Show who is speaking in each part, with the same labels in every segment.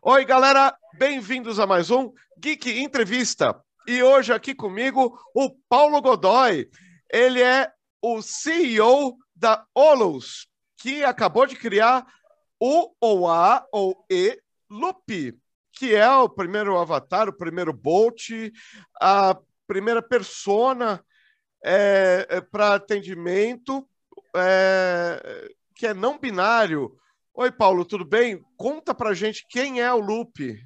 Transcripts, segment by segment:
Speaker 1: Oi, galera, bem-vindos a mais um Geek Entrevista. E hoje aqui comigo o Paulo Godoy. Ele é o CEO da Olus, que acabou de criar o ou a ou e Loop, que é o primeiro avatar, o primeiro Bolt, a primeira persona é, é para atendimento é, que é não binário. Oi, Paulo, tudo bem? Conta pra gente quem é o Loop.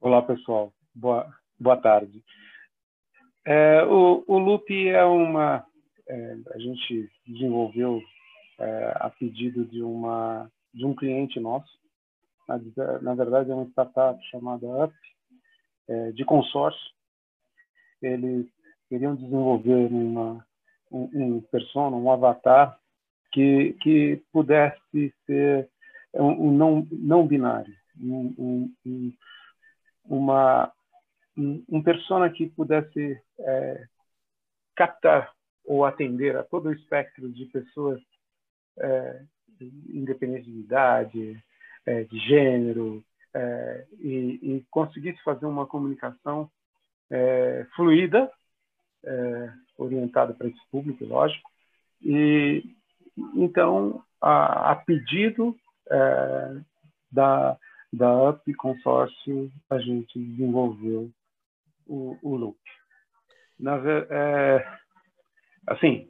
Speaker 2: Olá, pessoal. Boa, boa tarde. É, o, o Loop é uma. É, a gente desenvolveu é, a pedido de, uma, de um cliente nosso. Na, na verdade, é uma startup chamada Up, é, de consórcio. Eles queriam desenvolver uma, um, um persona, um avatar que, que pudesse ser um, um não, não binário, um, um, uma, um, persona que pudesse é, captar ou atender a todo o espectro de pessoas, é, independente de idade, é, de gênero, é, e, e, conseguisse fazer uma comunicação é, fluida, é, orientada para esse público, lógico, e então, a, a pedido é, da, da UP Consórcio, a gente desenvolveu o, o loop. Na, é, assim,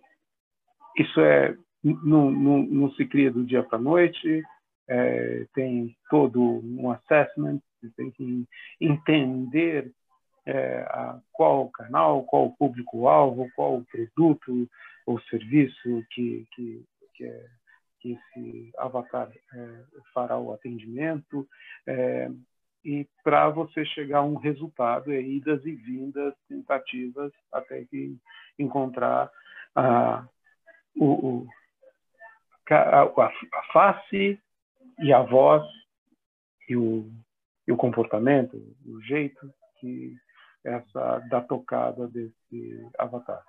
Speaker 2: isso é não, não, não, se cria do dia para a noite, é, tem todo um assessment, tem que entender é, a, qual o canal, qual o público-alvo, qual o produto ou serviço que, que, que, é, que esse avatar é, fará o atendimento, é, e para você chegar a um resultado, é idas e vindas, tentativas, até que encontrar a, o, a, a, face e a voz e o, e o comportamento, o jeito que essa da tocada desse avatar.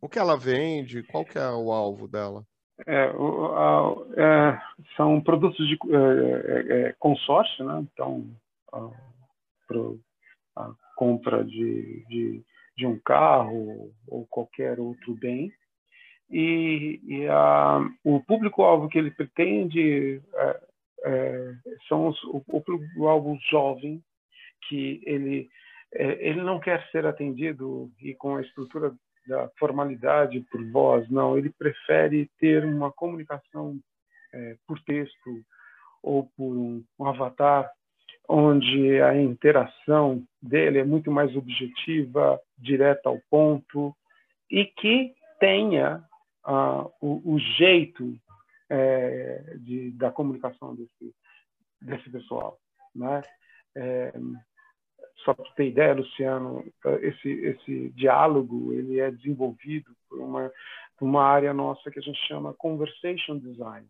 Speaker 1: O que ela vende? Qual que é o alvo dela?
Speaker 2: É, a, é, são produtos de é, é, é consórcio, né? Então, a, pro, a compra de, de, de, um carro ou qualquer outro bem. E, e a, o público-alvo que ele pretende é, são os, o, o público-alvo jovem, que ele, ele não quer ser atendido e com a estrutura da formalidade por voz, não. Ele prefere ter uma comunicação é, por texto ou por um, um, avatar, onde a interação dele é muito mais objetiva, direta ao ponto e que tenha uh, o, o, jeito é, de, da comunicação desse, desse pessoal, né? É, só para ter ideia, Luciano, esse, esse diálogo ele é desenvolvido por uma, uma área nossa que a gente chama Conversation Design.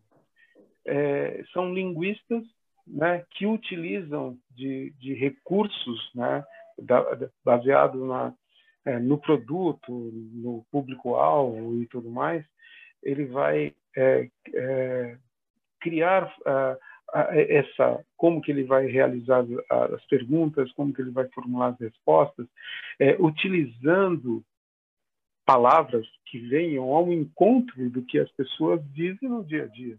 Speaker 2: É, são linguistas né, que utilizam de, de recursos né, da, baseado na, é, no produto, no público-alvo e tudo mais, ele vai é, é criar uh, essa como que ele vai realizar as perguntas, como que ele vai formular as respostas, é, utilizando palavras que venham ao encontro do que as pessoas dizem no dia a dia,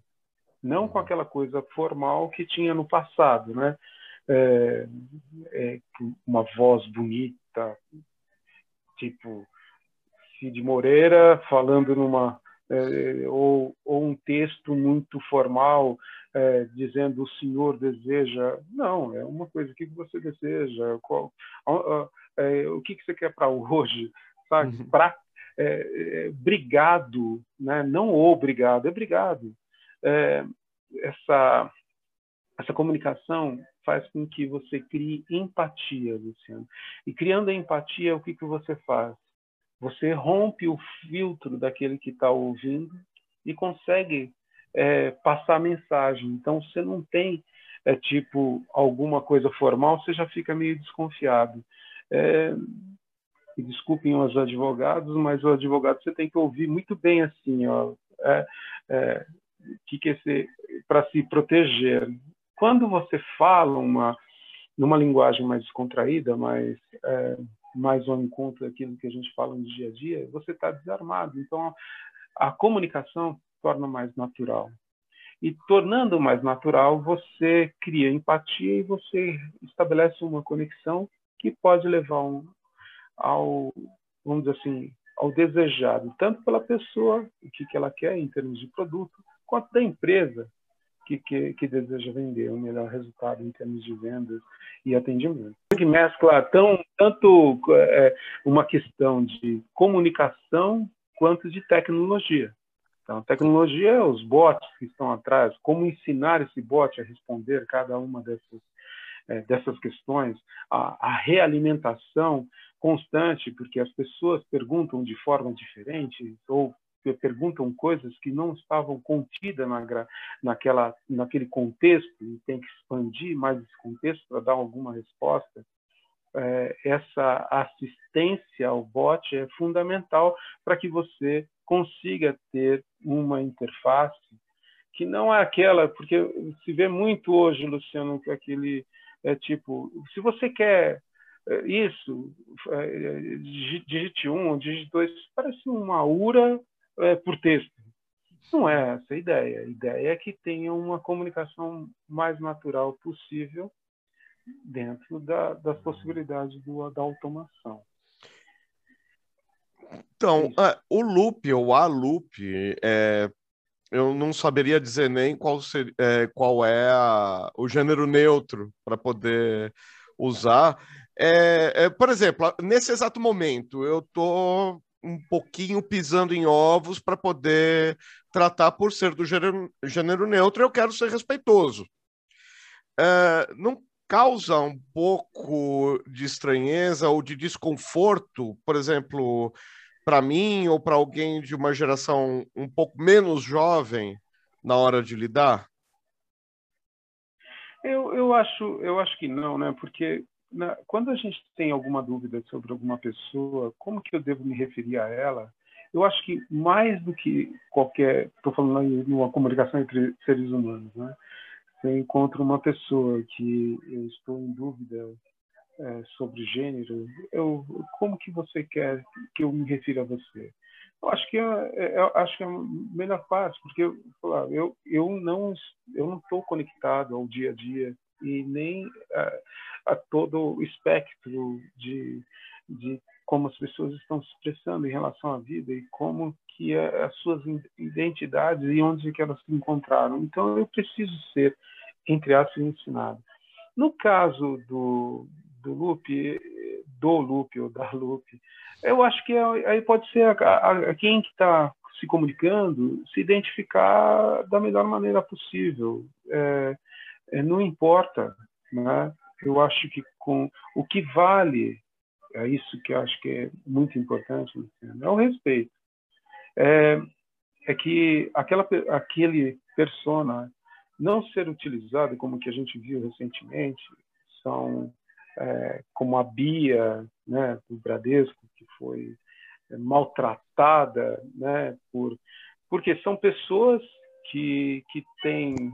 Speaker 2: não com aquela coisa formal que tinha no passado, né? É, é, uma voz bonita, tipo Cid Moreira falando numa é, ou, ou, um texto muito formal é, dizendo o senhor deseja. Não, é uma coisa, o que você deseja, qual, é, o que você quer para hoje, sabe? Uhum. Pra, é, é, brigado, né? não obrigado, é obrigado. É, essa, essa comunicação faz com que você crie empatia, Luciano. E criando a empatia, o que, que você faz? Você rompe o filtro daquele que está ouvindo e consegue é, passar mensagem. Então, você não tem é, tipo alguma coisa formal, você já fica meio desconfiado. É, desculpem os advogados, mas o advogado você tem que ouvir muito bem assim, ó, é, é, que que para se proteger quando você fala uma numa linguagem mais descontraída, mais é, mais ao encontro daquilo que a gente fala no dia a dia, você está desarmado. Então a comunicação torna mais natural. E tornando mais natural, você cria empatia e você estabelece uma conexão que pode levar um, ao, vamos dizer assim, ao desejado, tanto pela pessoa, o que, que ela quer em termos de produto, quanto da empresa que, que, que deseja vender um melhor resultado em termos de vendas e atendimento. Que mescla tão, tanto é, uma questão de comunicação quanto de tecnologia. Então, tecnologia, os bots que estão atrás, como ensinar esse bot a responder cada uma dessas, é, dessas questões, a, a, realimentação constante, porque as pessoas perguntam de forma diferente ou perguntam coisas que não estavam contidas na, naquela, naquele contexto e tem que expandir mais esse contexto para dar alguma resposta. É, essa assistência ao bot é fundamental para que você consiga ter uma interface que não é aquela, porque se vê muito hoje, Luciano, que aquele é tipo, se você quer é, isso, é, digite um, digite dois, parece uma URA é, por texto. Não é essa a ideia. A ideia é que tenha uma comunicação mais natural possível dentro da, das possibilidades do, da automação.
Speaker 1: Então, é, o loop ou a loop, é, eu não saberia dizer nem qual, ser, é, qual é a, o gênero neutro para poder usar. É, é, por exemplo, nesse exato momento, eu estou um pouquinho pisando em ovos para poder tratar por ser do gênero, gênero neutro, eu quero ser respeitoso. É, não causa um pouco de estranheza ou de desconforto, por exemplo, para mim ou para alguém de uma geração um pouco menos jovem na hora de lidar?
Speaker 2: Eu, eu, acho, eu acho que não, né? Porque na, quando a gente tem alguma dúvida sobre alguma pessoa, como que eu devo me referir a ela? Eu acho que mais do que qualquer, estou falando numa comunicação entre seres humanos, né? Você encontra uma pessoa que eu estou em dúvida é, sobre gênero, eu, como que você quer que eu me refira a você? Eu acho que é, é, eu acho que é a melhor parte, porque eu, eu, eu não eu não estou conectado ao dia a dia e nem a, a todo o espectro de, de como as pessoas estão se expressando em relação à vida e como que é as suas identidades e onde que elas se encontraram. Então eu preciso ser entre aspas ensinado. No caso do, do loop, do loop ou da loop, eu acho que aí pode ser a, a, a quem que está se comunicando se identificar da melhor maneira possível. É, é, não importa, né? Eu acho que com o que vale é isso que eu acho que é muito importante, é o respeito. É, é que aquela aquele persona não ser utilizado como que a gente viu recentemente são é, como a Bia, né, do Bradesco, que foi é, maltratada, né, por porque são pessoas que que têm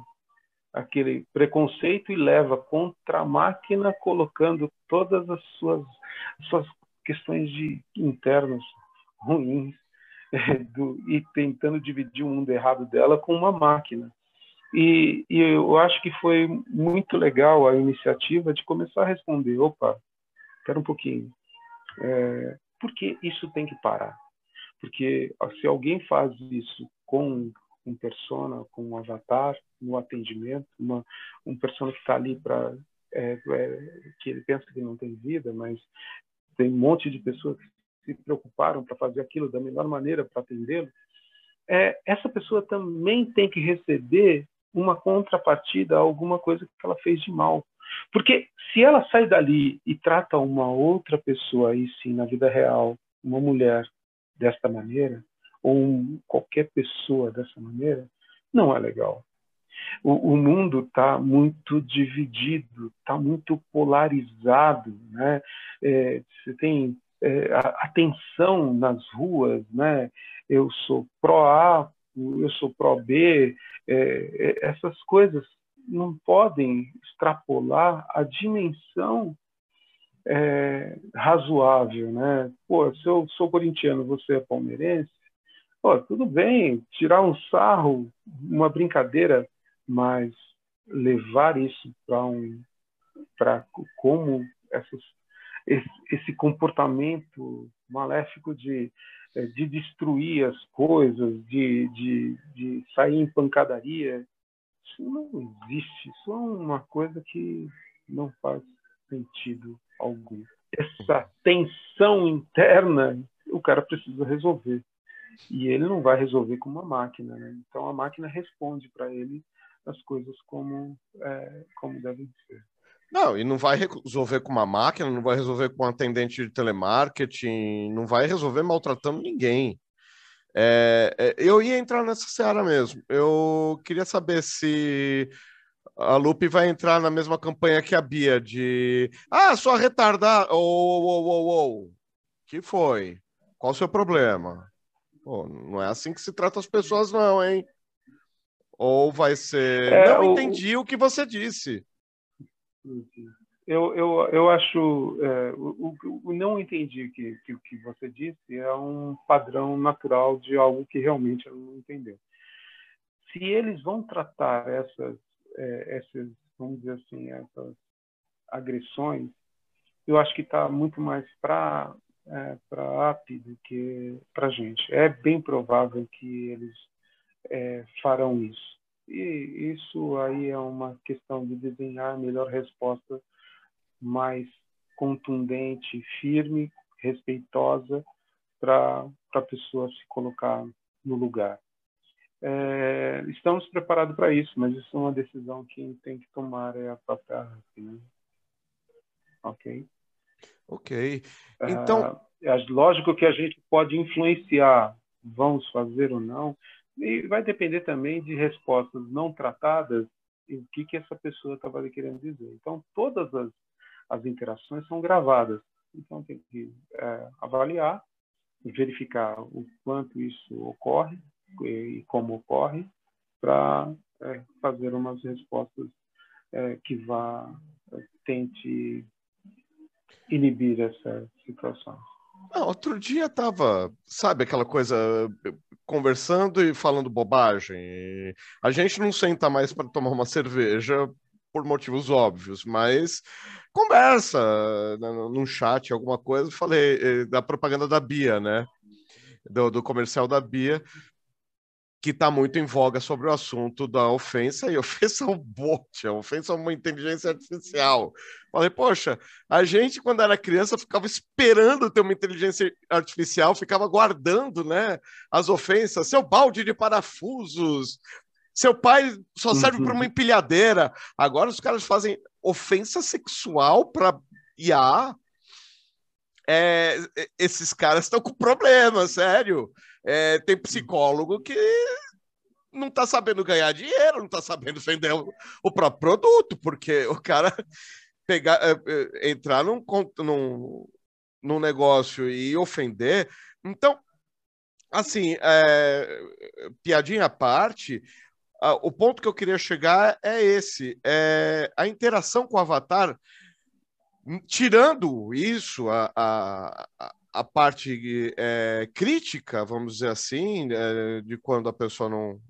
Speaker 2: aquele preconceito e leva contra a máquina, colocando todas as suas suas questões de internos ruins do, e tentando dividir o mundo errado dela com uma máquina. E, e, eu acho que foi muito legal a iniciativa de começar a responder: opa, espera um pouquinho, é, por que isso tem que parar? Porque se alguém faz isso com um persona, com um avatar, no atendimento, uma, um persona que está ali para é, é, que ele pensa que não tem vida, mas tem um monte de pessoas que se preocuparam para fazer aquilo da melhor maneira para atendê-lo. É, essa pessoa também tem que receber uma contrapartida a alguma coisa que ela fez de mal. Porque se ela sai dali e trata uma outra pessoa aí sim na vida real, uma mulher desta maneira, ou um, qualquer pessoa dessa maneira, não é legal. O, o mundo está muito dividido, está muito polarizado, né? É, você tem é, a, tensão nas ruas, né? Eu sou pró A, eu sou pró B, é, é, essas coisas não podem extrapolar a dimensão é, razoável, né? Pô, se eu sou corintiano, você é palmeirense, pô, tudo bem, tirar um sarro, uma brincadeira, mas levar isso para um, para como essas, esse, esse comportamento maléfico de de destruir as coisas, de, de, de sair em pancadaria, isso não existe. Isso é uma coisa que não faz sentido algum. Essa tensão interna o cara precisa resolver. E ele não vai resolver com uma máquina. Né? Então a máquina responde para ele as coisas como, é, como devem ser.
Speaker 1: Não, e não vai resolver com uma máquina, não vai resolver com um atendente de telemarketing, não vai resolver maltratando ninguém. É, é, eu ia entrar nessa seara mesmo. Eu queria saber se a Lupe vai entrar na mesma campanha que a Bia de ah, sua retardada. Ô, ô, ô, ô, que foi? Qual o seu problema? Pô, não é assim que se trata as pessoas, não, hein? Ou vai ser. É, não o... entendi o que você disse.
Speaker 2: Eu, eu, eu acho, é, o, o, não entendi que, que o que você disse é um padrão natural de algo que realmente ela não entendeu. Se eles vão tratar essas, é, essas vamos dizer assim, essas agressões, eu acho que está muito mais para é, para a API do que para a gente. É bem provável que eles é, farão isso. E isso aí é uma questão de desenhar a melhor resposta mais contundente, firme, respeitosa para a pessoa se colocar no lugar. É, estamos preparados para isso, mas isso é uma decisão que tem que tomar é a própria arte, né? Ok?
Speaker 1: Ok. Então...
Speaker 2: É, é lógico que a gente pode influenciar, vamos fazer ou não, e vai depender também de respostas não tratadas e o que, que essa pessoa estava querendo dizer. Então, todas as, as interações são gravadas. Então, tem que é, avaliar, verificar o quanto isso ocorre e, como ocorre, para é, fazer umas respostas é, que vá tente inibir essa situação.
Speaker 1: Não, outro dia tava, sabe, aquela coisa conversando e falando bobagem. A gente não senta mais para tomar uma cerveja por motivos óbvios, mas conversa né, num chat, alguma coisa. Falei eh, da propaganda da Bia, né? Do, do comercial da Bia, que está muito em voga sobre o assunto da ofensa, e ofensa é um bot, a ofensa é uma inteligência artificial. Falei, poxa, a gente, quando era criança, ficava esperando ter uma inteligência artificial, ficava guardando né, as ofensas, seu balde de parafusos, seu pai só serve uhum. para uma empilhadeira. Agora os caras fazem ofensa sexual para IA. É, esses caras estão com problema, sério. É, tem psicólogo que não está sabendo ganhar dinheiro, não está sabendo vender o, o, próprio produto, porque o cara pegar, é, é, entrar num, num, num negócio e ofender. Então, assim, é, piadinha à parte, o ponto que eu queria chegar é esse: é a interação com o Avatar, tirando isso, a, a, a parte é, crítica, vamos dizer assim, é, de quando a pessoa não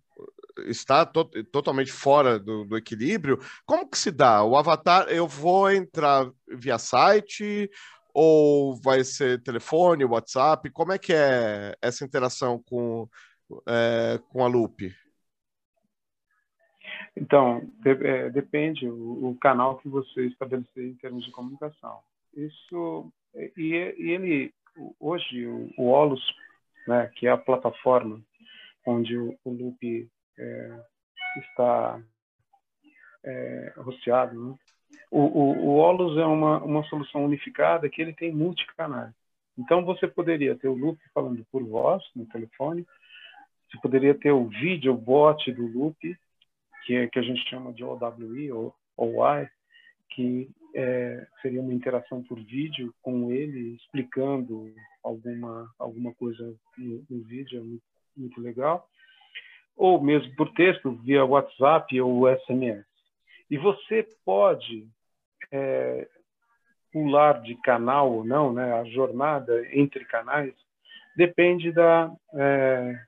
Speaker 1: está to totalmente fora do, do, equilíbrio, como que se dá? O avatar, eu vou entrar via site ou vai ser telefone, WhatsApp? Como é que é essa interação com, é, com a Loop?
Speaker 2: Então, de, é, depende o, o, canal que você estabelecer em termos de comunicação. Isso e, e ele hoje o, o Olus, né, que é a plataforma onde o, o Loop é, está é, né? o, o, o Olus é uma, uma solução unificada que ele tem multicanais. Então você poderia ter o Loop falando por voz no telefone, você poderia ter o vídeo bot do Loop, que, é, que a gente chama de OWI ou OI, que é, seria uma interação por vídeo com ele explicando alguma alguma coisa no, no vídeo, é muito, muito, legal. Ou mesmo por texto, via WhatsApp ou SMS. E você pode é, pular de canal ou não, né? A jornada entre canais depende da é,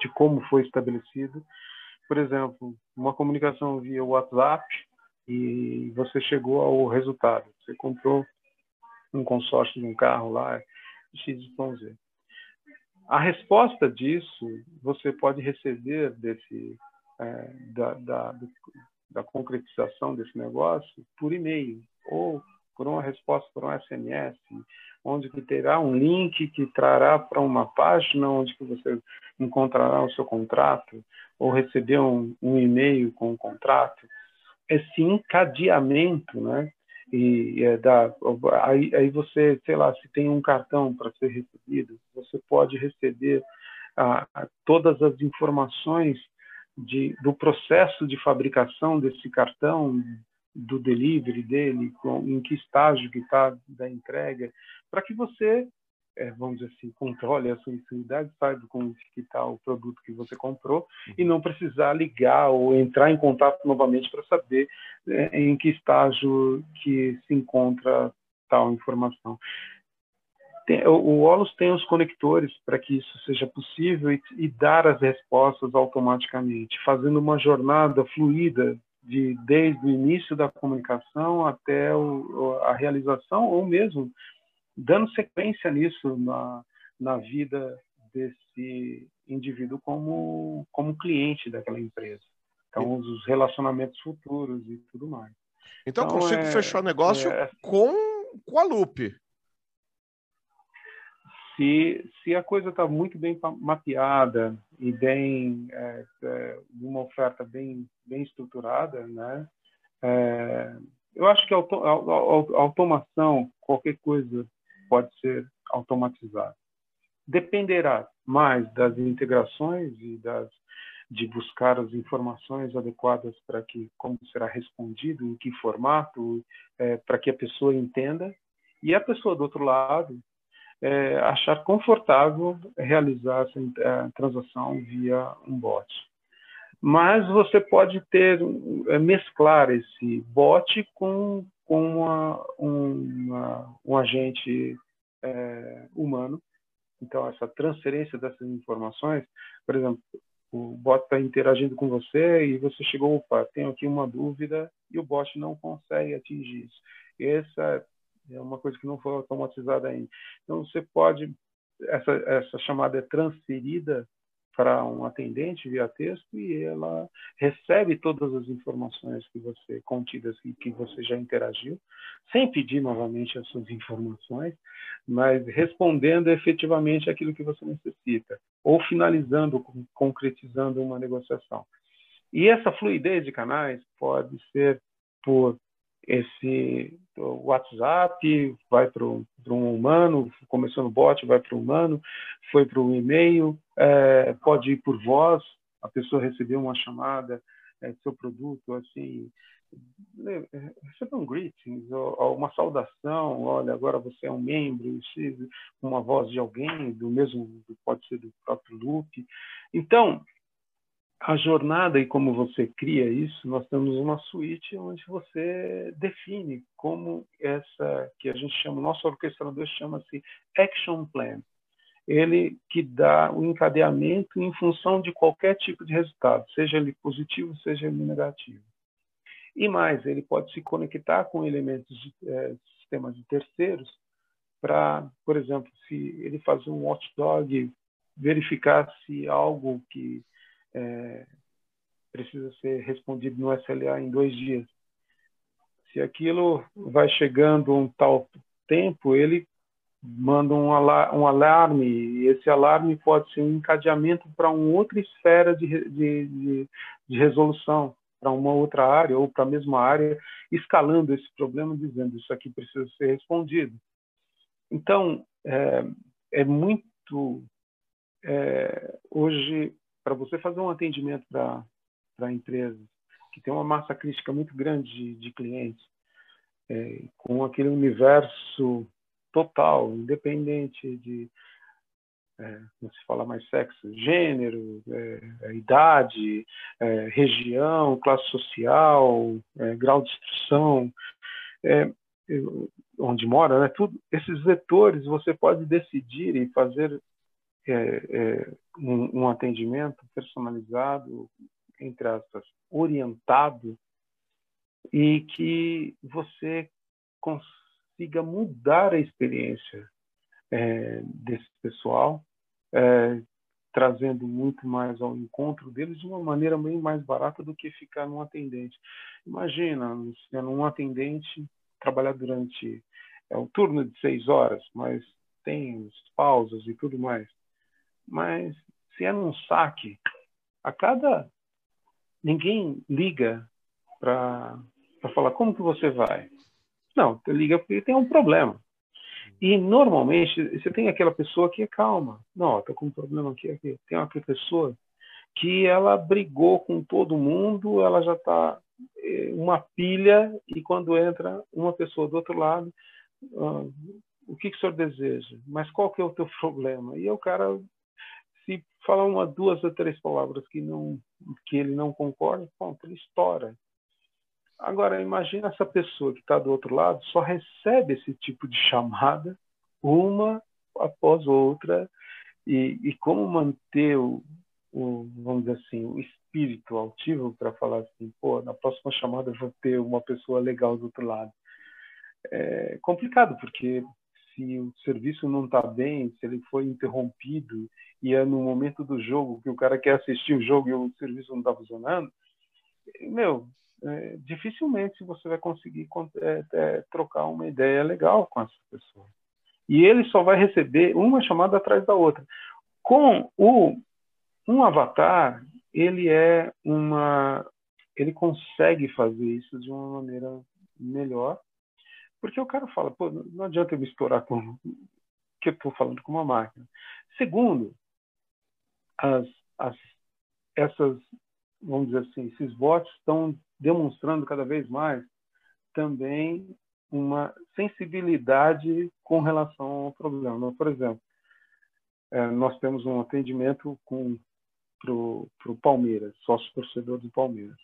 Speaker 2: de como foi estabelecido. Por exemplo, uma comunicação via WhatsApp e você chegou ao resultado. Você comprou um consórcio de um carro lá, XYZ. A resposta disso você pode receber desse é, da, da, da concretização desse negócio por e-mail ou por uma resposta por um SMS, onde que terá um link que trará para uma página onde que você encontrará o seu contrato ou receber um, um e-mail com o contrato. Esse encadeamento, né? E é da, aí, aí você, sei lá, se tem um cartão para ser recebido, você pode receber ah, todas as informações de, do processo de fabricação desse cartão, do delivery dele, com, em que estágio que está da entrega, para que você, é, vamos dizer assim, controle a sua utilidade, saiba como que está o produto que você comprou e não precisar ligar ou entrar em contato novamente para saber é, em que estágio que se encontra tal informação. Tem, o Olus tem os conectores para que isso seja possível e, e, dar as respostas automaticamente, fazendo uma jornada fluida de desde o início da comunicação até o, a realização ou mesmo dando sequência nisso na, na vida desse indivíduo como como cliente daquela empresa. Então os relacionamentos futuros e tudo mais.
Speaker 1: Então, então consigo é, fechar o negócio é, com com a Loop.
Speaker 2: Se, se a coisa está muito bem mapeada e bem é, é, uma oferta bem bem estruturada, né? É, eu acho que a, a, automação, qualquer coisa pode ser automatizada. Dependerá mais das integrações e das de buscar as informações adequadas para que como será respondido, em que formato, é, para que a pessoa entenda e a pessoa do outro lado é, achar confortável realizar essa é, transação via um bot. Mas você pode ter é, mesclar esse bot com, com uma, uma, um agente é, humano. Então, essa transferência dessas informações, por exemplo, o bot está interagindo com você e você chegou, opa, tenho aqui uma dúvida e o bot não consegue atingir isso. Essa é uma coisa que não foi automatizada ainda. Então, você pode, essa, essa chamada é transferida para um atendente via texto e ela recebe todas as informações que você contidas e que você já interagiu, sem pedir novamente as suas informações, mas respondendo efetivamente aquilo que você necessita, ou finalizando, concretizando uma negociação. E essa fluidez de canais pode ser por esse WhatsApp, vai para um humano, começou no bot, vai para o humano, foi para o e-mail, é, pode ir por voz, a pessoa recebeu uma chamada, é, seu produto, assim, recebeu um greetings, ou, uma saudação, olha, agora você é um membro, uma voz de alguém, do mesmo, pode ser do próprio loop. Então, a jornada e como você cria isso, nós temos uma suíte onde você define como essa que a gente chama, nosso orquestrador chama-se Action Plan. Ele que dá o encadeamento em função de qualquer tipo de resultado, seja ele positivo, seja ele negativo. E mais, ele pode se conectar com elementos de é, sistemas de terceiros para, por exemplo, se ele fazer um watchdog, verificar se algo que é, precisa ser respondido no SLA em dois dias. Se aquilo vai chegando um tal tempo, ele manda um, um alarme, e esse alarme pode ser um encadeamento para uma outra esfera de, de, de, de resolução, para uma outra área ou para a mesma área, escalando esse problema, dizendo isso aqui precisa ser respondido. Então, é, é muito. É, hoje, para você fazer um atendimento para empresas que tem uma massa crítica muito grande de, de clientes, é, com aquele universo total, independente de é, não se fala mais sexo, gênero, é, é idade, é, região, classe social, é, grau de instrução, é, onde mora, né? Tudo, esses vetores você pode decidir e fazer um, um atendimento personalizado, entre aspas, orientado, e que você consiga mudar a experiência é, desse pessoal, é, trazendo muito mais ao encontro deles de uma maneira bem mais barata do que ficar num atendente. Imagina, um atendente trabalhar durante é um turno de seis horas, mas tem pausas e tudo mais. Mas se é num saque, a cada ninguém liga para falar como que você vai. Não, liga porque tem um problema. E normalmente você tem aquela pessoa que é calma. Não, estou com um problema aqui, aqui. Tem uma pessoa que ela brigou com todo mundo, ela já está eh, uma pilha e quando entra uma pessoa do outro lado, ah, o que, que o senhor deseja? Mas qual que é o teu problema? E o cara se falar uma, duas ou três palavras que não que ele não concorda, pronto, ele estoura. Agora, imagina essa pessoa que está do outro lado só recebe esse tipo de chamada uma após outra e, e como manter o, o, vamos dizer assim, o espírito altivo para falar assim, pô, na próxima chamada eu vou ter uma pessoa legal do outro lado. É complicado, porque se o serviço não está bem, se ele foi interrompido e é no momento do jogo que o cara quer assistir o jogo e o serviço não está funcionando, meu, é, dificilmente você vai conseguir é, é, trocar uma ideia legal com essa pessoa. E ele só vai receber uma chamada atrás da outra. Com o um avatar, ele é uma ele consegue fazer isso de uma maneira melhor, porque o cara fala, pô, não adianta eu misturar com que eu estou falando com uma máquina. Segundo, as, as, essas, vamos dizer assim, esses bots estão demonstrando cada vez mais também uma sensibilidade com relação ao problema. Por exemplo, é, nós temos um atendimento para o Palmeiras, sócio torcedor do Palmeiras.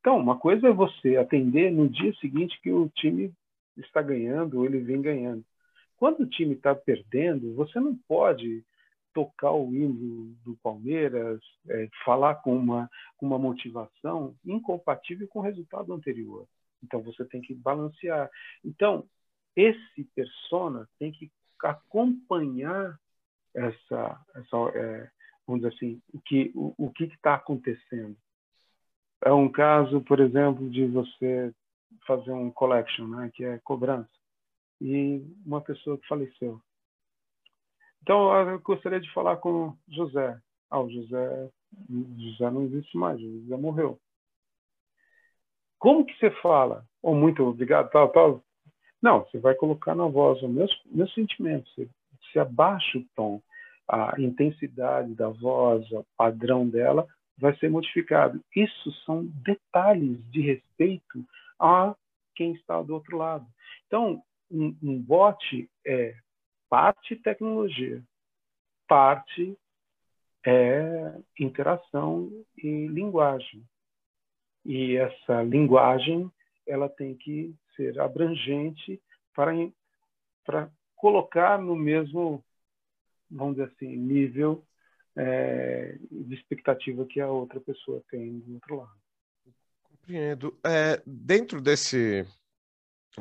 Speaker 2: Então, uma coisa é você atender no dia seguinte que o time está ganhando ou ele vem ganhando. Quando o time está perdendo, você não pode tocar o hino do Palmeiras, é, falar com uma, com uma motivação incompatível com o resultado anterior. Então você tem que balancear. Então esse persona tem que acompanhar essa, essa é, vamos dizer assim, o que o, o que está acontecendo. É um caso, por exemplo, de você fazer um collection, né, que é cobrança, e uma pessoa que faleceu. Então, eu gostaria de falar com José. Ah, o José, José não existe mais, o José morreu. Como que você fala? Oh, muito obrigado, tal, tal. Não, você vai colocar na voz o meu, meu sentimento. Você, você abaixa o tom, a intensidade da voz, o padrão dela vai ser modificado. Isso são detalhes de respeito a quem está do outro lado. Então, um, um bot é parte tecnologia, parte é interação e linguagem. E essa linguagem ela tem que ser abrangente para, para colocar no mesmo, vamos dizer assim, nível é, de expectativa que a outra pessoa tem do outro lado.
Speaker 1: Compreendo. É, dentro desse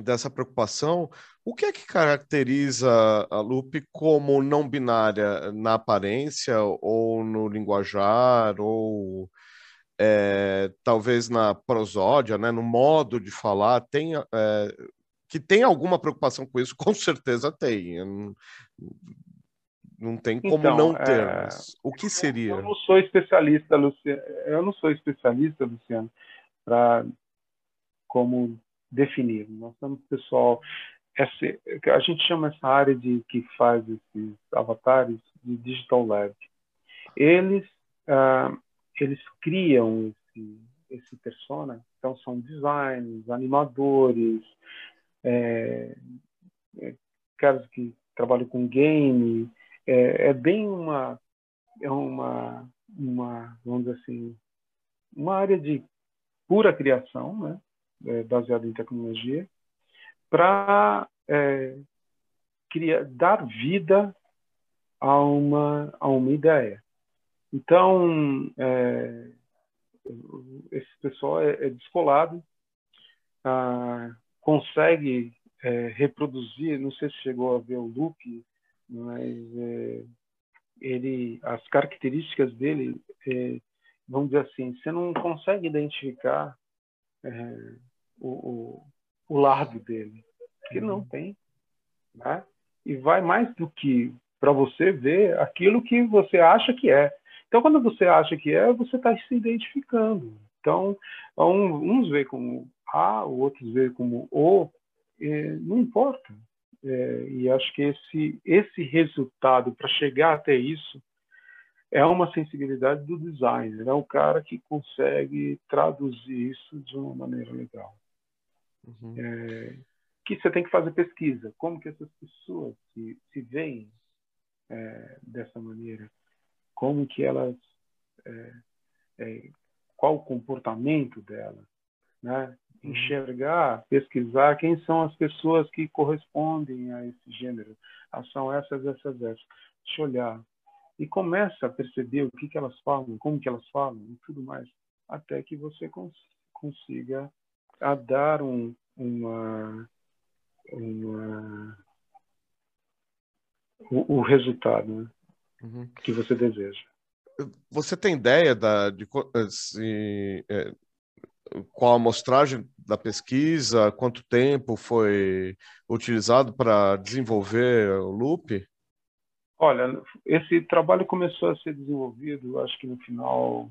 Speaker 1: dessa preocupação, o que é que caracteriza a Lupe como não binária na aparência ou no linguajar ou é, talvez na prosódia, né, no modo de falar, tem, é, que tem alguma preocupação com isso, com certeza tem. Não, não tem como então, não ter. É... O que seria?
Speaker 2: Eu não sou especialista, Luciano. Eu não sou especialista, Luciano, para como definir. Nós temos pessoal, essa, a gente chama essa área de que faz esses avatares de digital lab. Eles uh, eles criam esse, esse persona, então são designers, animadores, é, é, caras que trabalham com game, é, é bem uma é uma uma vamos dizer assim uma área de pura criação, né, é, baseada em tecnologia, para é, dar vida a uma a uma ideia. Então é, esse pessoal é, é descolado, ah, consegue é, reproduzir, não sei se chegou a ver o loop, mas é, ele, as características dele, vamos dizer assim, você não consegue identificar é, o, o, o, lado dele, não uhum. tem, né? E vai mais do que para você ver aquilo que você acha que é. Então, quando você acha que é, você está se identificando. Então, uns vê como A, outros vê como O, não importa. É, e acho que esse, esse resultado, para chegar até isso, é uma sensibilidade do designer, é o cara que consegue traduzir isso de uma maneira legal. Uhum. É, que você tem que fazer pesquisa, como que essas pessoas se, se veem é, dessa maneira, como que elas, é, é, qual o comportamento delas, né? Uhum. enxergar, pesquisar quem são as pessoas que correspondem a esse gênero. Ah, são essas, essas, essas. Deixa eu olhar. E começa a perceber o que, que elas falam, como que elas falam e tudo mais, até que você cons consiga a dar um, uma, uma o, o resultado né, uhum. que você deseja.
Speaker 1: Você tem ideia da, de, se, é, qual a amostragem da pesquisa, quanto tempo foi utilizado para desenvolver o loop?
Speaker 2: Olha, esse trabalho começou a ser desenvolvido, acho que no final,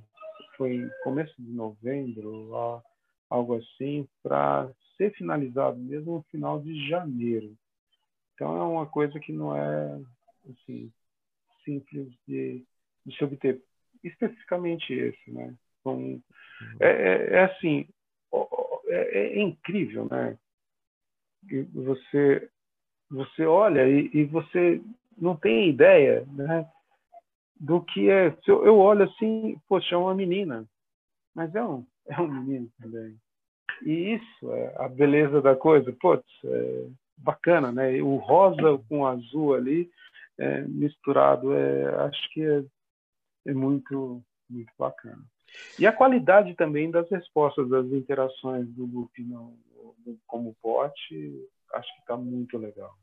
Speaker 2: foi começo de novembro, algo assim, para ser finalizado mesmo no final de janeiro. Então é uma coisa que não é assim, simples de, de se obter. Especificamente esse, né? Então, é, é, é assim, é, é, incrível, né? Você, você olha e, e, você não tem ideia, né? Do que é. Eu olho assim, poxa, é uma menina, mas é um, é um menino também. E isso é a beleza da coisa. Putz, é bacana, né? O rosa com o azul ali é, misturado, é, acho que é, é muito, muito bacana. E a qualidade também das respostas, das interações do no, como bot, acho que está muito legal.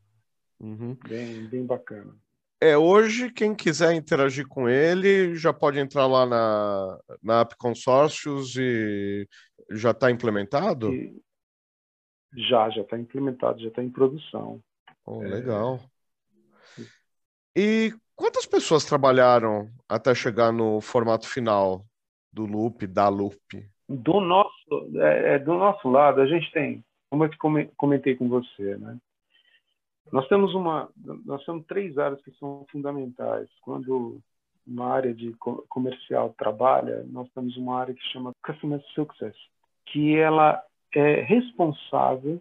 Speaker 2: Uhum. Bem, bem bacana.
Speaker 1: É, hoje, quem quiser interagir com ele, já pode entrar lá na, na App Consórcios e já está implementado? E,
Speaker 2: já, já está implementado, já está em produção.
Speaker 1: Oh, legal. É... E quantas pessoas trabalharam até chegar no formato final? do loop, da loop?
Speaker 2: Do nosso, é, é, do nosso lado, a gente tem, como eu comentei com você, né? Nós temos uma, nós temos três áreas que são fundamentais. Quando uma área de comercial trabalha, nós temos uma área que chama Customer Success, que ela é responsável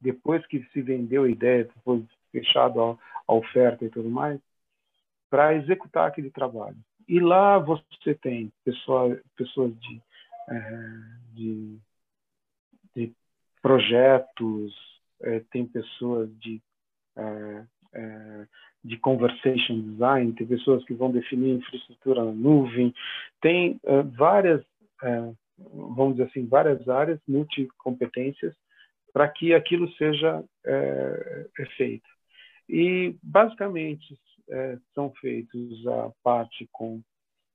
Speaker 2: depois que se vendeu a ideia, depois fechado a, oferta e tudo mais, para executar aquele trabalho. E lá você tem pessoa, pessoas de, é, de, de, projetos, é, tem pessoas de, é, é, de conversation design, tem pessoas que vão definir infraestrutura na nuvem, tem é, várias, é, vamos dizer assim, várias áreas, multicompetências, para que aquilo seja feito. E, basicamente, é, são feitos a parte com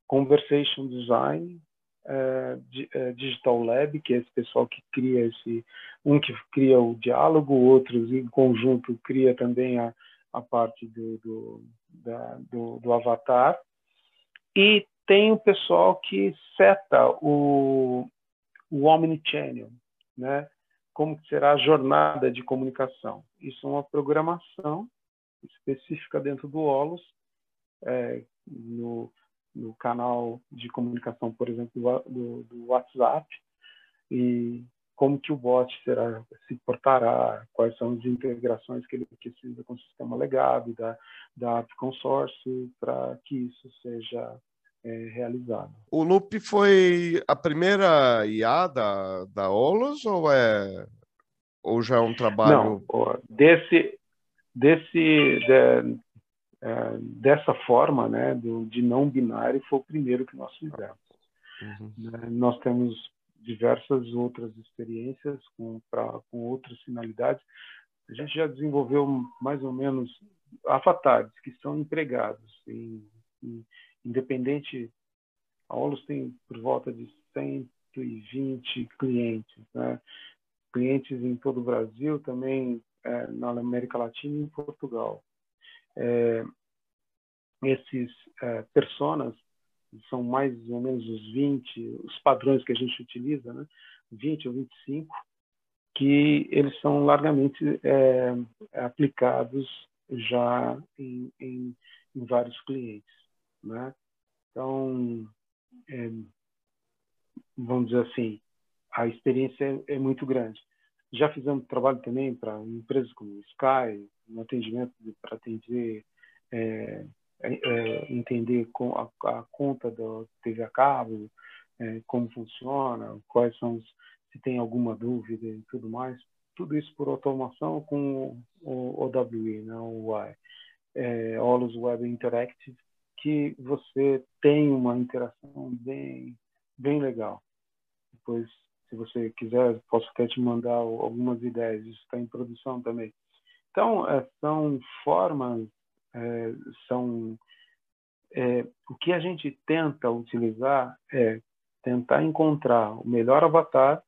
Speaker 2: conversation design, é, é, digital lab, que é esse pessoal que cria esse, um que cria o diálogo, outros em conjunto cria também a, a parte do, do, da, do, do avatar, e tem o pessoal que seta o, o omnichannel, né? como será a jornada de comunicação. Isso é uma programação específica dentro do Olos, é, no, no, canal de comunicação, por exemplo, do, do, WhatsApp. E como que o bot será, se portará, quais são as integrações que ele precisa com o sistema legado da, da App Consórcio para que isso seja é, realizado.
Speaker 1: O Loop foi a primeira IA da, da Olos ou é ou já é um trabalho?
Speaker 2: Não, desse desse de, é, dessa forma, né, do, de não binário foi o primeiro que nós fizemos. Uhum. Né, nós temos diversas outras experiências com, pra, com outras finalidades. A gente já desenvolveu mais ou menos avatares que são empregados em, em independente. A Olus tem por volta de 120 clientes, né? clientes em todo o Brasil, também é, na América Latina e em Portugal. É, esses é, personas são mais ou menos os 20, os padrões que a gente utiliza, né? 20 ou 25, que eles são largamente é, aplicados já em, em, em, vários clientes, né? Então, é, vamos dizer assim, a experiência é, é muito grande. Já fizemos trabalho também para empresas como Sky, um atendimento para atender é, é, é, entender com a, a, conta do TV a cabo, é, como funciona, quais são os, se tem alguma dúvida e tudo mais. Tudo isso por automação com o OWE, né, o UI, é, Olus Web Interactive, que você tem uma interação bem, bem legal. Depois, se você quiser, posso até te mandar algumas ideias. Isso está em produção também. Então, é, são formas é, são é, o que a gente tenta utilizar é tentar encontrar o melhor avatar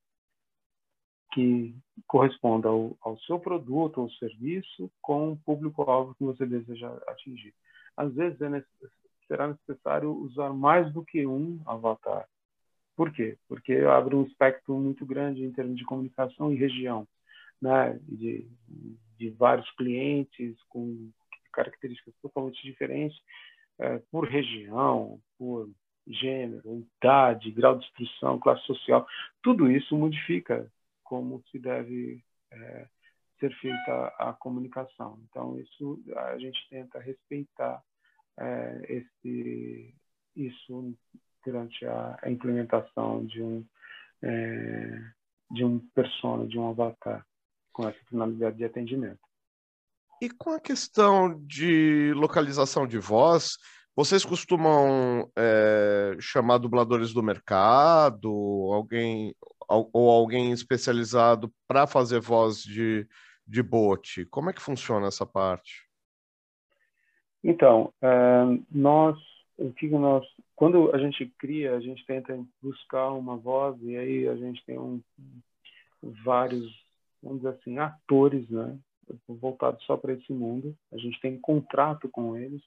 Speaker 2: que corresponda ao, ao seu produto ou serviço com o público-alvo que você deseja atingir. Às vezes é será necessário usar mais do que um avatar. Por quê? Porque abre um espectro muito grande em termos de comunicação e região, né? de, de vários clientes com características totalmente diferentes é, por região, por gênero, idade, grau de instrução, classe social. Tudo isso modifica como se deve é, ser feita a, comunicação. Então, isso a gente tenta respeitar é, esse, isso durante a, a implementação de um, é, de um persona, de um avatar, com essa finalidade de atendimento.
Speaker 1: E com a questão de localização de voz, vocês costumam é, chamar dubladores do mercado, alguém ou alguém especializado para fazer voz de, de bot? Como é que funciona essa parte?
Speaker 2: Então, é, nós, o que nós, quando a gente cria, a gente tenta buscar uma voz e aí a gente tem um, vários, vamos dizer assim, atores, né, voltado só para esse mundo. A gente tem contrato com eles,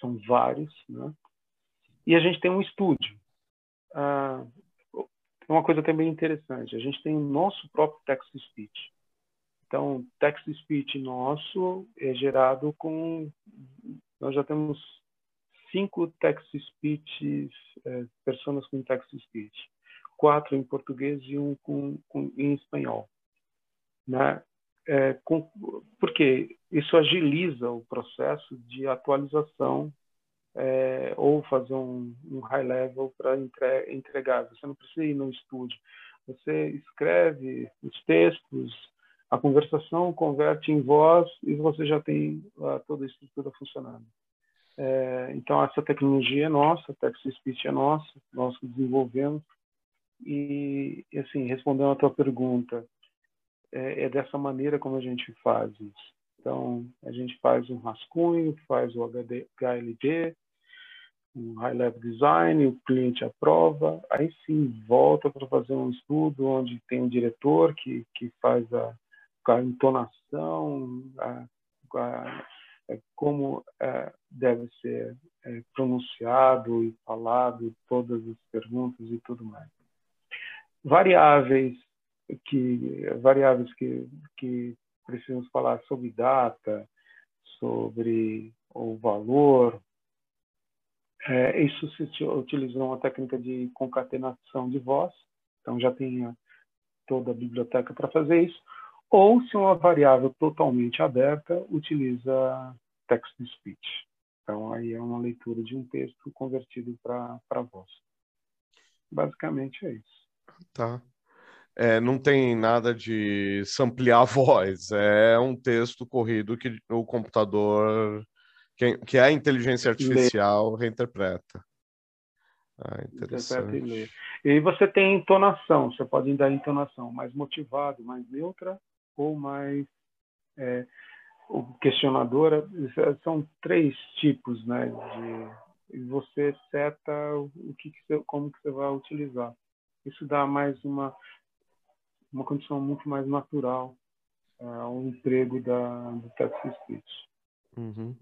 Speaker 2: são vários, né? E a gente tem um estúdio. Ah, uma coisa também interessante, a gente tem o nosso próprio text-to-speech. Então, text-to-speech nosso é gerado com... Nós já temos cinco text-to-speech, é, pessoas com text-to-speech. Quatro em português e um com, com, em espanhol. Né? é, com, porque isso agiliza o processo de atualização é, ou fazer um, um high level para entre, entregar. Você não precisa ir no estúdio. Você escreve os textos, a conversação converte em voz e você já tem uh, toda a estrutura funcionando. É, então, essa tecnologia é nossa, a TextSpeech é nossa, nós desenvolvemos. E, assim, respondendo a tua pergunta, é, é dessa maneira como a gente faz isso. Então, a gente faz um rascunho, faz o HD, HLD, um High Level Design, o cliente aprova, aí sim volta para fazer um estudo onde tem um diretor que, que faz a, a entonação, a, a, é, como é, deve ser é, pronunciado e falado, todas as perguntas e tudo mais. Variáveis que variáveis que, que precisamos falar sobre data, sobre o valor. É, isso se utiliza uma técnica de concatenação de voz. Então já tem toda a biblioteca para fazer isso, ou se uma variável totalmente aberta utiliza text-to-speech. Então, aí é uma leitura de um texto convertido para voz. Basicamente é isso.
Speaker 1: Tá. É, não tem nada de samplear a voz, é um texto corrido que o computador, que, que a inteligência artificial reinterpreta.
Speaker 2: Ah, interessante. Interpreta e. E você tem entonação, você pode dar entonação mais motivado, mais neutra ou mais é, questionadora. São três tipos, né? De, você seta o que, que você, como que você vai utilizar. Isso dá mais uma uma condição muito mais natural ao emprego da, do text-to-speech.
Speaker 1: Uhum.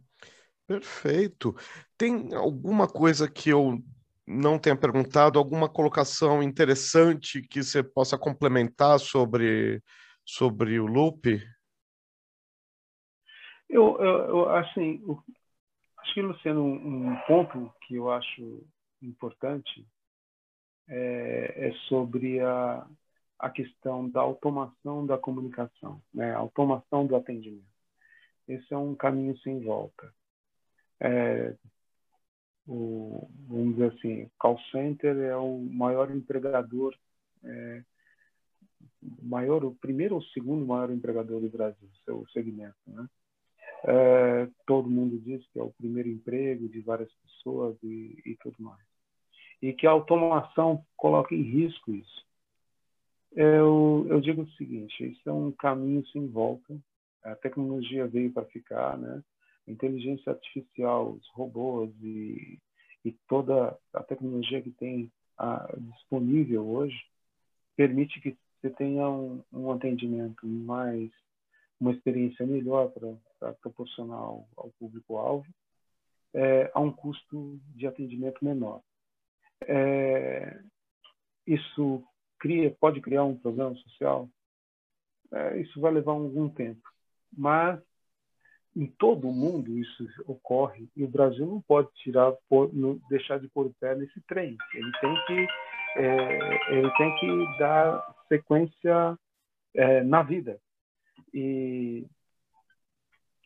Speaker 1: Perfeito. Tem alguma coisa que eu não tenha perguntado, alguma colocação interessante que você possa complementar sobre, sobre o loop?
Speaker 2: Eu, eu, eu assim, eu, acho que, Luciano, um, um ponto que eu acho importante é, é sobre a, a questão da automação da comunicação, né? a automação do atendimento. Esse é um caminho sem volta. É, o, vamos dizer assim, call center é o maior empregador, é, maior, o primeiro ou segundo maior empregador do Brasil, seu segmento, né? É, todo mundo diz que é o primeiro emprego de várias pessoas e, e tudo mais. E que a automação coloca em risco isso. Eu, eu digo o seguinte: isso é um caminho sem volta. A tecnologia veio para ficar, né? A inteligência artificial, os robôs e, e toda a tecnologia que tem a, disponível hoje permite que você tenha um, um atendimento mais, uma experiência melhor para proporcionar ao, ao público-alvo, é, a um custo de atendimento menor. É, isso cria, pode criar um problema social, é, isso vai levar algum tempo. Mas em todo o mundo isso ocorre e o Brasil não pode tirar, por, não, deixar de pôr o pé nesse trem. Ele tem que, é, ele tem que dar sequência é, na vida. E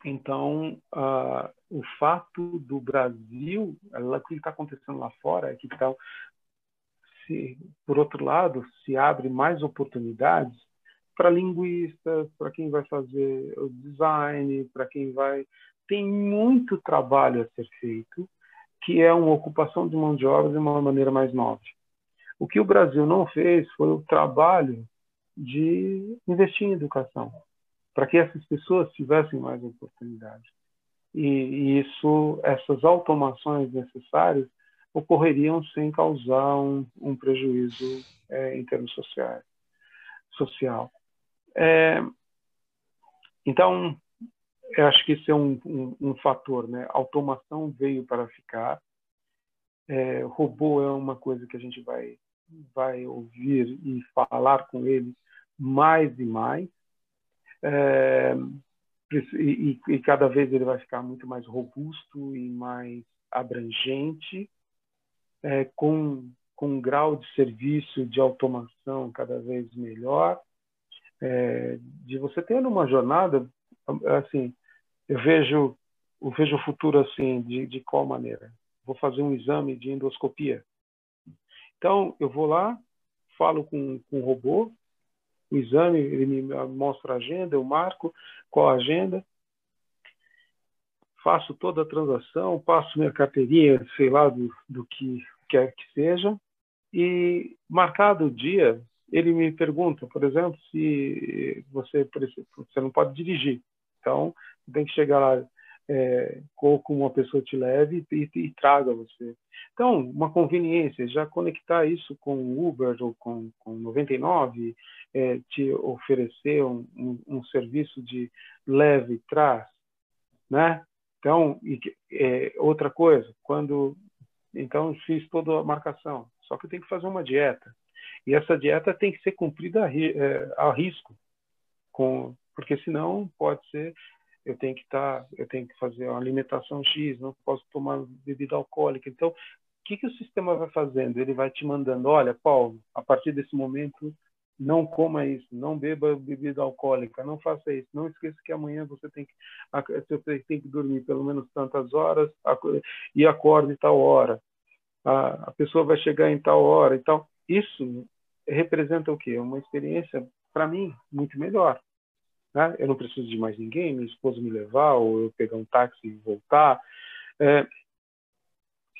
Speaker 2: então uh, o fato do Brasil, o que está acontecendo lá fora é que tá, se, por outro lado, se abre mais oportunidades para linguistas, para quem vai fazer o design, para quem vai. Tem muito trabalho a ser feito, que é uma ocupação de mão de obra de uma maneira mais nobre. O que o Brasil não fez foi o trabalho de investir em educação, para que essas pessoas tivessem mais oportunidade. E, e isso, essas automações necessárias, ocorreriam sem causar um, um prejuízo é, em termos sociais, social. É, então, eu acho que isso é um, um, um, fator, né? Automação veio para ficar. É, robô é uma coisa que a gente vai vai ouvir e falar com ele mais e mais. É, e, e, cada vez ele vai ficar muito mais robusto e mais abrangente é, com, com um grau de serviço de automação cada vez melhor, é, de você ter uma jornada, assim, eu vejo, eu vejo o futuro assim, de, de qual maneira? Vou fazer um exame de endoscopia. Então, eu vou lá, falo com, com o robô, o exame, ele me mostra a agenda, eu marco qual a agenda, faço toda a transação, passo minha carteirinha, sei lá, do, do que quer que seja, e marcado o dia, ele me pergunta, por exemplo, se você, você não pode dirigir. Então, tem que chegar lá é, com uma pessoa te leve e, e, traga você. Então, uma conveniência, já conectar isso com Uber ou com, com 99, é, te oferecer um, um, um, serviço de leve traz, né? Então, e, é, outra coisa, quando então fiz toda a marcação, só que eu tenho que fazer uma dieta e essa dieta tem que ser cumprida a, é, a risco, com, porque senão pode ser eu tenho que estar, tá, eu tenho que fazer uma alimentação X, não posso tomar bebida alcoólica. Então, o que, que o sistema vai fazendo? Ele vai te mandando, olha, Paulo, a partir desse momento não coma isso, não beba bebida alcoólica, não faça isso, não esqueça que amanhã você tem que você tem que dormir pelo menos tantas horas e acorde tal hora. A, pessoa vai chegar em tal hora e tal. Isso representa o quê? Uma experiência para mim muito melhor. Né? Eu não preciso de mais ninguém, minha esposa me levar ou eu pegar um táxi e voltar. É,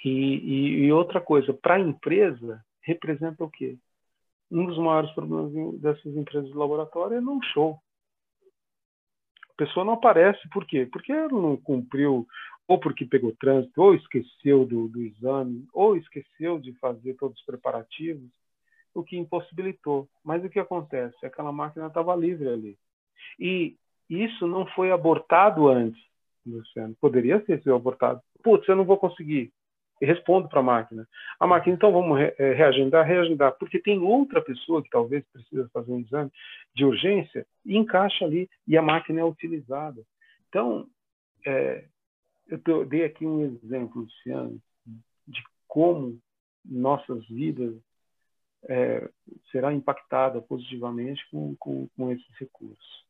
Speaker 2: e, e, e outra coisa, para a empresa representa o quê? Um dos maiores problemas dessas empresas de laboratório é não show. A pessoa não aparece, por quê? Porque ela não cumpriu, ou porque pegou trânsito, ou esqueceu do, do exame, ou esqueceu de fazer todos os preparativos, o que impossibilitou. Mas o que acontece? Aquela máquina estava livre ali. E isso não foi abortado antes, Luciano. Poderia ter sido abortado. Putz, eu não vou conseguir e respondo para a máquina. A máquina, então, vamos re é, reagendar, reagendar, porque tem outra pessoa que talvez precisa fazer um exame de urgência e encaixa ali e a máquina é utilizada. Então, é, eu dei aqui um exemplo, Luciano, de como nossas vidas é, será impactada positivamente com, com, com esses recursos.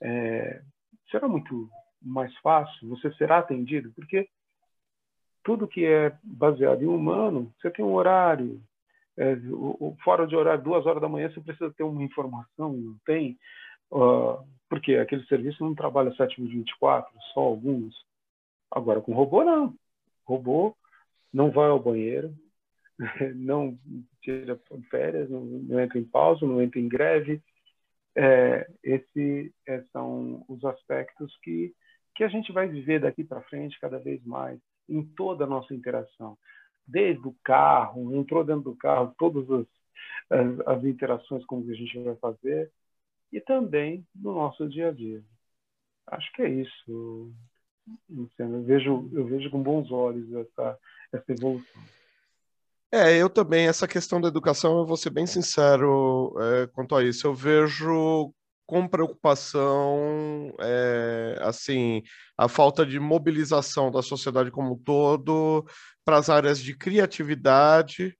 Speaker 2: É, será muito mais fácil? Você será atendido? Porque tudo que é baseado em humano, você tem um horário. É, o, o, fora de horário, duas horas da manhã, você precisa ter uma informação, não tem. Uh, porque aquele serviço não trabalha 7 por 24, só alguns. Agora, com robô, não. Robô não vai ao banheiro, não tira férias, não, não, entra em pausa, não entra em greve. É, esses é, são os aspectos que, que a gente vai viver daqui para frente cada vez mais em toda a nossa interação. Desde o carro, entrou dentro do carro, todas as, as, as interações como a gente vai fazer, e também no nosso dia a dia. Acho que é isso, Luciano. Eu vejo, eu vejo com bons olhos essa, essa evolução.
Speaker 1: É, eu também, essa questão da educação, eu vou ser bem sincero é, quanto a isso. Eu vejo com preocupação, é, assim, a falta de mobilização da sociedade como um todo para as áreas de criatividade,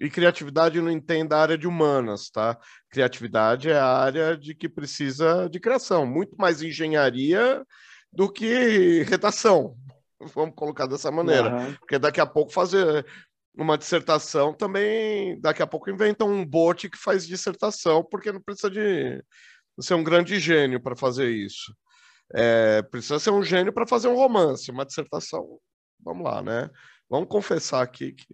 Speaker 1: e criatividade não entenda a área de humanas, tá? Criatividade é a área de que precisa de criação, muito mais engenharia do que redação, vamos colocar dessa maneira, uhum. porque daqui a pouco fazer uma dissertação também, daqui a pouco inventam um bot que faz dissertação, porque não precisa de ser um grande gênio para fazer isso. É, precisa ser um gênio para fazer um romance, uma dissertação. Vamos lá, né? Vamos confessar aqui que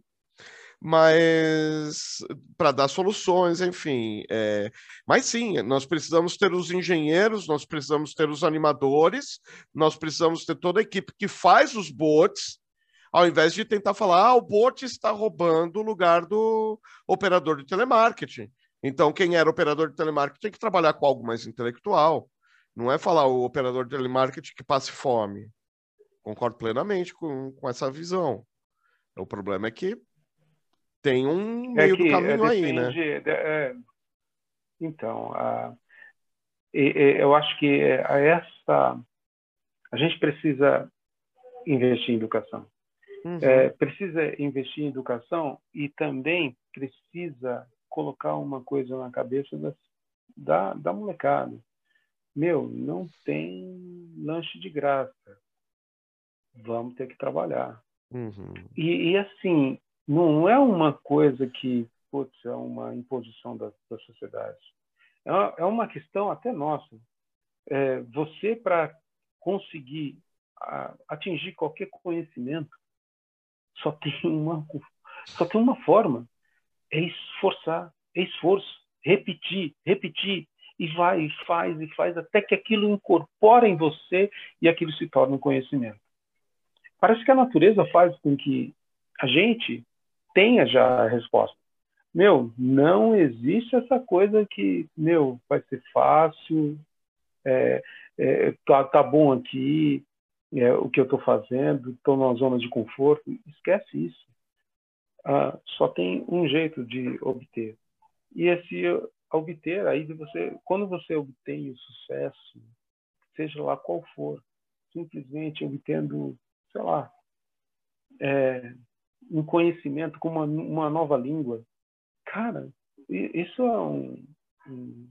Speaker 1: mas para dar soluções, enfim. É... Mas sim, nós precisamos ter os engenheiros, nós precisamos ter os animadores, nós precisamos ter toda a equipe que faz os bots, ao invés de tentar falar, ah, o bot está roubando o lugar do operador de telemarketing. Então, quem era operador de telemarketing tem que trabalhar com algo mais intelectual. Não é falar o operador de telemarketing que passe fome. Concordo plenamente com, com essa visão. O problema é que tem um é meio é que, do caminho é, aí, né? De, é,
Speaker 2: então, a, eu acho que a essa a gente precisa investir em educação. Uhum. É, precisa investir em educação e também precisa colocar uma coisa na cabeça da, da, da molecada. Meu, não tem lanche de graça. Vamos ter que trabalhar. Uhum. E, e, assim, não é uma coisa que putz, é uma imposição da, da sociedade. É uma, é uma questão até nossa. É, você, para conseguir a, atingir qualquer conhecimento, só tem uma, só tem uma forma é esforçar, é esforço, repetir, repetir, e vai, e faz, e faz, até que aquilo incorpora em você e aquilo se torna um conhecimento. Parece que a natureza faz com que a gente tenha já a resposta. Meu, não existe essa coisa que, meu, vai ser fácil, é, é, tá, tá bom aqui, é, o que eu estou fazendo, estou numa zona de conforto. Esquece isso ah, só tem um jeito de obter. E esse obter, aí você, quando você obtém o sucesso, seja lá qual for, simplesmente obtendo, sei lá, é, um conhecimento com uma, uma nova língua, cara, isso é um, um,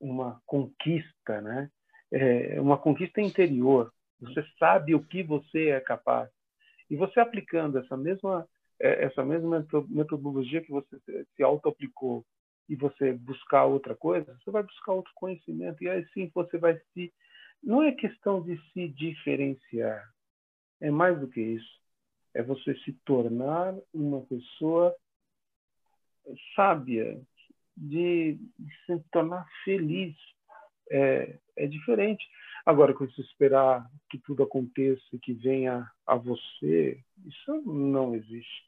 Speaker 2: uma conquista, né? É uma conquista interior. Você sabe o que você é capaz. E você aplicando essa mesma é, essa mesma metodologia que você se auto-aplicou e você buscar outra coisa, você vai buscar outro conhecimento e aí sim você vai se não é questão de se diferenciar, é mais do que isso. É você se tornar uma pessoa sábia, de, de se tornar feliz. É, é diferente. Agora, quando você esperar que tudo aconteça, que venha a você, isso não existe.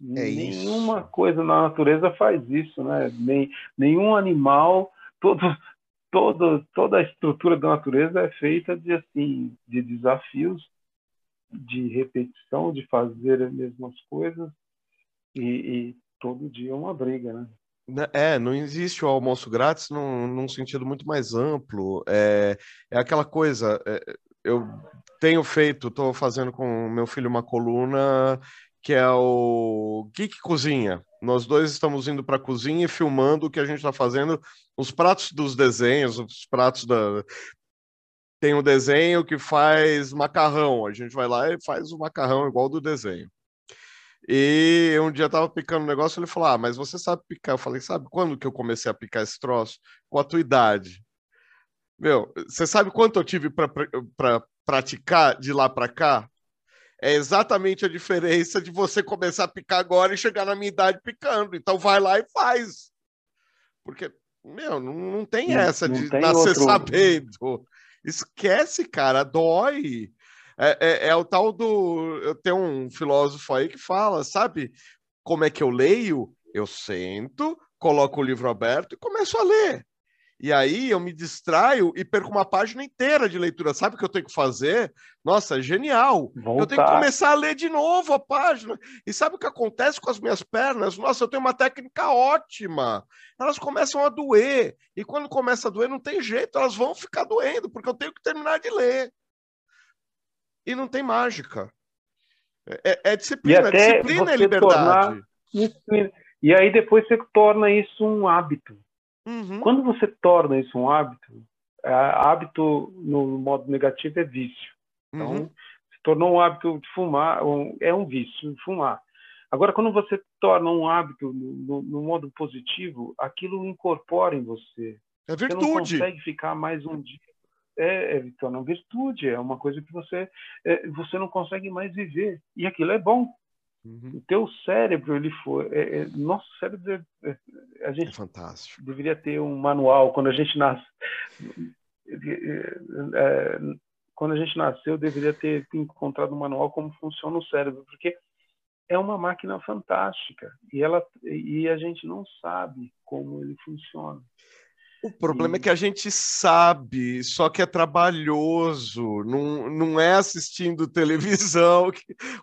Speaker 2: É Nenhuma isso. coisa na natureza faz isso, né? Nem, nenhum animal, todo, todo, toda a estrutura da natureza é feita de assim, de desafios, de repetição, de fazer as mesmas coisas e, e todo dia é uma briga, né?
Speaker 1: Né, é, não existe o almoço grátis num, num sentido muito mais amplo. É, é aquela coisa, é, eu tenho feito, estou fazendo com meu filho uma coluna que é o Geek Cozinha. Nós dois estamos indo para a cozinha e filmando o que a gente está fazendo, os pratos dos desenhos, os pratos da. Tem um desenho que faz macarrão, a gente vai lá e faz o macarrão igual do desenho. E um dia eu tava picando um negócio, ele falou: Ah, mas você sabe picar? Eu falei: Sabe quando que eu comecei a picar esse troço? Com a tua idade. Meu, você sabe quanto eu tive para pra praticar de lá para cá? É exatamente a diferença de você começar a picar agora e chegar na minha idade picando. Então vai lá e faz. Porque, meu, não, não tem essa não, não de tem nascer outro... sabendo. Esquece, cara, dói. É, é, é, o tal do. Eu tenho um filósofo aí que fala, sabe? Como é que eu leio? Eu sento, coloco o livro aberto e começo a ler. E aí eu me distraio e perco uma página inteira de leitura. Sabe o que eu tenho que fazer? Nossa, genial! Voltar. Eu tenho que começar a ler de novo a página. E sabe o que acontece com as minhas pernas? Nossa, eu tenho uma técnica ótima. Elas começam a doer. E quando começa a doer, não tem jeito, elas vão ficar doendo, porque eu tenho que terminar de ler e não tem mágica. É, é disciplina, disciplina é liberdade.
Speaker 2: Tornar... E aí depois você torna isso um hábito. Uhum. Quando você torna isso um hábito, é, hábito no modo negativo é vício. Então, uhum. se tornou um hábito de fumar, é um vício, fumar. Agora, quando você torna um hábito no, no, modo positivo, aquilo incorpora em você.
Speaker 1: É virtude. Você não
Speaker 2: consegue ficar mais um dia é, é Vitor, uma virtude, é uma coisa que você, é, você não consegue mais viver. E aquilo é bom. Uhum. O teu cérebro, ele foi. É, é, nosso cérebro, é, é, a gente
Speaker 1: fantástico.
Speaker 2: deveria ter um manual quando a gente nasce. quando a gente nasceu, deveria ter encontrado um manual como funciona o cérebro, porque é uma máquina fantástica e ela e a gente não sabe como ele funciona.
Speaker 1: O problema é que a gente sabe, só que é trabalhoso, não, não é assistindo televisão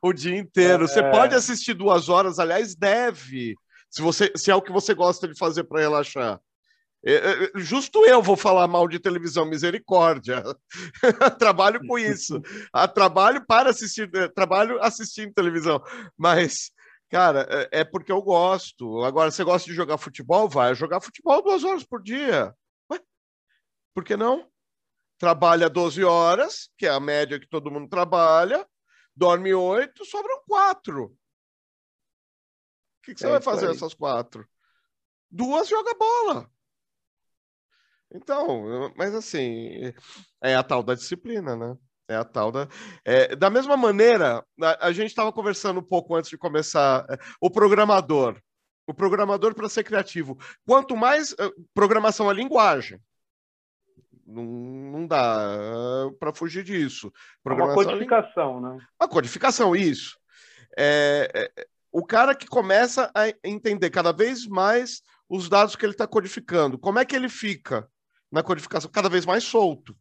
Speaker 1: o dia inteiro. É... Você pode assistir duas horas, aliás, deve, se, você, se é o que você gosta de fazer para relaxar. É, é, justo eu vou falar mal de televisão, misericórdia. trabalho com isso. trabalho para assistir, é, trabalho assistindo televisão. Mas Cara, é, é porque eu gosto. Agora, você gosta de jogar futebol? Vai jogar futebol duas horas por dia. Ué? Por que não? Trabalha 12 horas, que é a média que todo mundo trabalha, dorme oito, sobram quatro. O que, que você é vai fazer essas quatro? Duas joga bola. Então, mas assim, é a tal da disciplina, né? É a tal da. É, da mesma maneira, a, a gente estava conversando um pouco antes de começar. É, o programador. O programador, para ser criativo, quanto mais. Uh, programação é linguagem. Não, não dá uh, para fugir disso.
Speaker 2: Programação uma codificação, é né?
Speaker 1: Uma codificação, isso. É, é, o cara que começa a entender cada vez mais os dados que ele está codificando, como é que ele fica na codificação? Cada vez mais solto.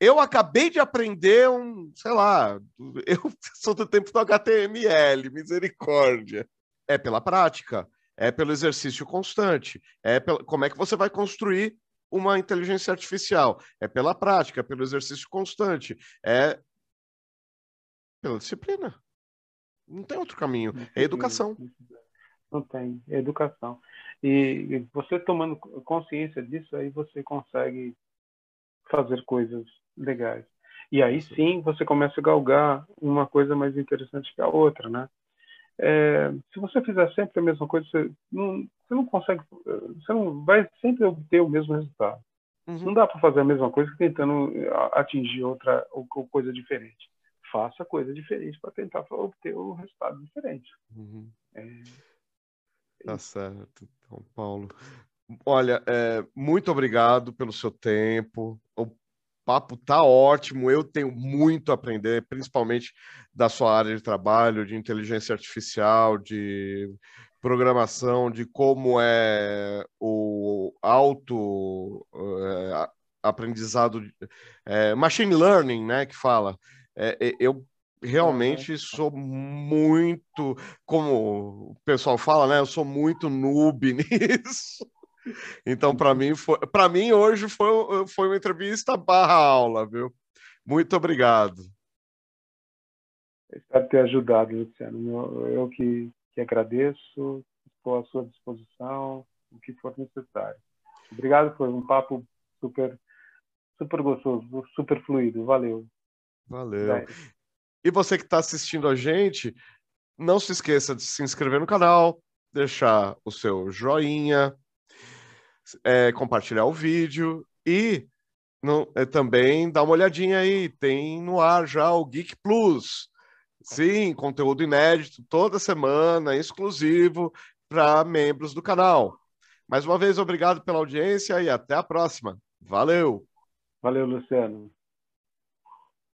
Speaker 1: Eu acabei de aprender um, sei lá, eu sou do tempo do HTML, misericórdia. É pela prática, é pelo exercício constante, é pela, como é que você vai construir uma inteligência artificial? É pela prática, é pelo exercício constante, é pela disciplina. Não tem outro caminho, é educação.
Speaker 2: Não tem. É educação. E você tomando consciência disso, aí você consegue fazer coisas legais. E aí sim você começa a galgar uma coisa mais interessante que a outra, né? É, se você fizer sempre a mesma coisa, você não, você não consegue, você não vai sempre obter o mesmo resultado. Uhum. Não dá para fazer a mesma coisa tentando atingir outra ou coisa diferente. Faça coisa diferente para tentar obter o resultado diferente.
Speaker 1: Uhum. É... Tá certo, então, Paulo. Olha, é, muito obrigado pelo seu tempo. O papo tá ótimo. Eu tenho muito a aprender, principalmente da sua área de trabalho, de inteligência artificial, de programação, de como é o auto é, aprendizado, é, machine learning, né, que fala. É, é eu realmente sou muito, como o pessoal fala, né, eu sou muito noob nisso. Então, para mim, foi, para mim hoje foi, foi uma entrevista barra aula, viu? Muito obrigado.
Speaker 2: Espero ter ajudado, Luciano. Eu, eu que, que agradeço, estou à sua disposição, o que for necessário. Obrigado, foi um papo super, super gostoso, super fluido. Valeu.
Speaker 1: Valeu. É. E você que está assistindo a gente, não se esqueça de se inscrever no canal, deixar o seu joinha, é, compartilhar o vídeo e não, é, também dar uma olhadinha aí. Tem no ar já o Geek Plus. Sim, conteúdo inédito toda semana, exclusivo para membros do canal. Mais uma vez, obrigado pela audiência e até a próxima. Valeu!
Speaker 2: Valeu, Luciano.